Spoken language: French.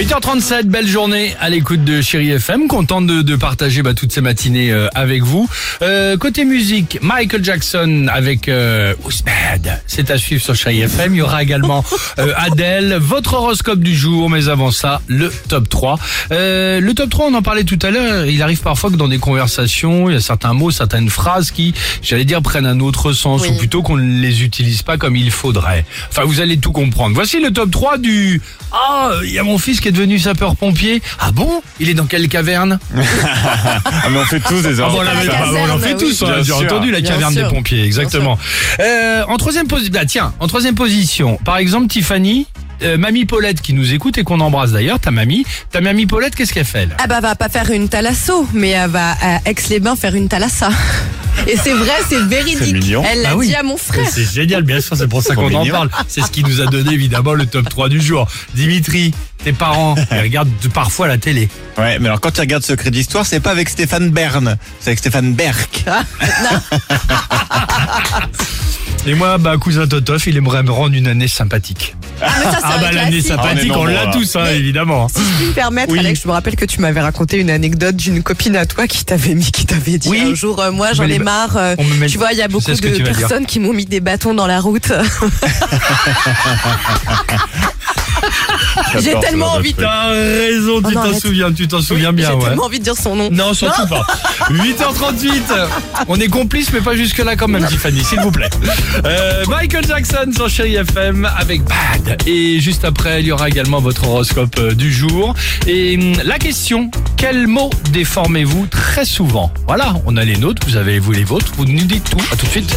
8h37, belle journée à l'écoute de Chéri FM. Content de, de partager bah, toutes ces matinées euh, avec vous. Euh, côté musique, Michael Jackson avec euh, Ousbad. C'est à suivre sur Chéri FM. Il y aura également euh, Adèle, votre horoscope du jour. Mais avant ça, le top 3. Euh, le top 3, on en parlait tout à l'heure. Il arrive parfois que dans des conversations, il y a certains mots, certaines phrases qui, j'allais dire, prennent un autre sens. Ou plutôt qu'on ne les utilise pas comme il faudrait. Enfin, vous allez tout comprendre. Voici le top 3 du... Ah, il y a mon fils qui est devenu sapeur-pompier. Ah bon? Il est dans quelle caverne? Ah mais on fait tous des ah bon, la mais, bah, caserne, on en fait oui. tous, on a Bien déjà sûr. entendu la Bien caverne sûr. des pompiers, exactement. Euh, en troisième position, bah, tiens, en troisième position, par exemple Tiffany, euh, mamie Paulette qui nous écoute et qu'on embrasse d'ailleurs, ta mamie, ta mamie Paulette, qu'est-ce qu'elle fait elle? Ah bah va pas faire une thalasso, mais elle va à Aix-les-Bains faire une thalassa. Et c'est vrai, c'est véridique. C'est mignon. Elle l'a Ah oui. dit à mon frère. C'est génial, bien sûr, c'est pour ça qu'on en parle. C'est ce qui nous a donné évidemment le top 3 du jour. Dimitri, tes parents, ils regardent de- parfois la télé. Ouais, mais alors quand tu regardes Secret d'Histoire, c'est pas avec Stéphane Bern, c'est avec Stéphane Berck. Et moi, bah, cousin Totof, il aimerait me rendre une année sympathique. Ah, mais ça, c'est Ah bah l'année sympathique, Ah, on l'a tous, hein, évidemment. Si je puis me permettre, Oui. Alex, je me rappelle que tu m'avais raconté une anecdote d'une copine à toi qui t'avait mis, qui t'avait dit Oui. un jour, euh, moi j'en ai marre. euh, met- tu vois, il y a je beaucoup de personnes qui m'ont mis des bâtons dans la route. J'ai tellement envie de... T'as raison, tu Oh non, t'en arrête. souviens, tu t'en souviens bien, J'ai ouais. tellement envie de dire son nom. Non, surtout pas. 8h38. On est complices, mais pas jusque-là quand même, Tiffany, s'il vous plaît. Euh, Michael Jackson sur Chéri FM avec Bad. Et juste après, il y aura également votre horoscope euh, du jour. Et hum, la question, quel mot déformez-vous très souvent? Voilà, on a les nôtres, vous avez vous les vôtres, vous nous dites tout. À tout de suite.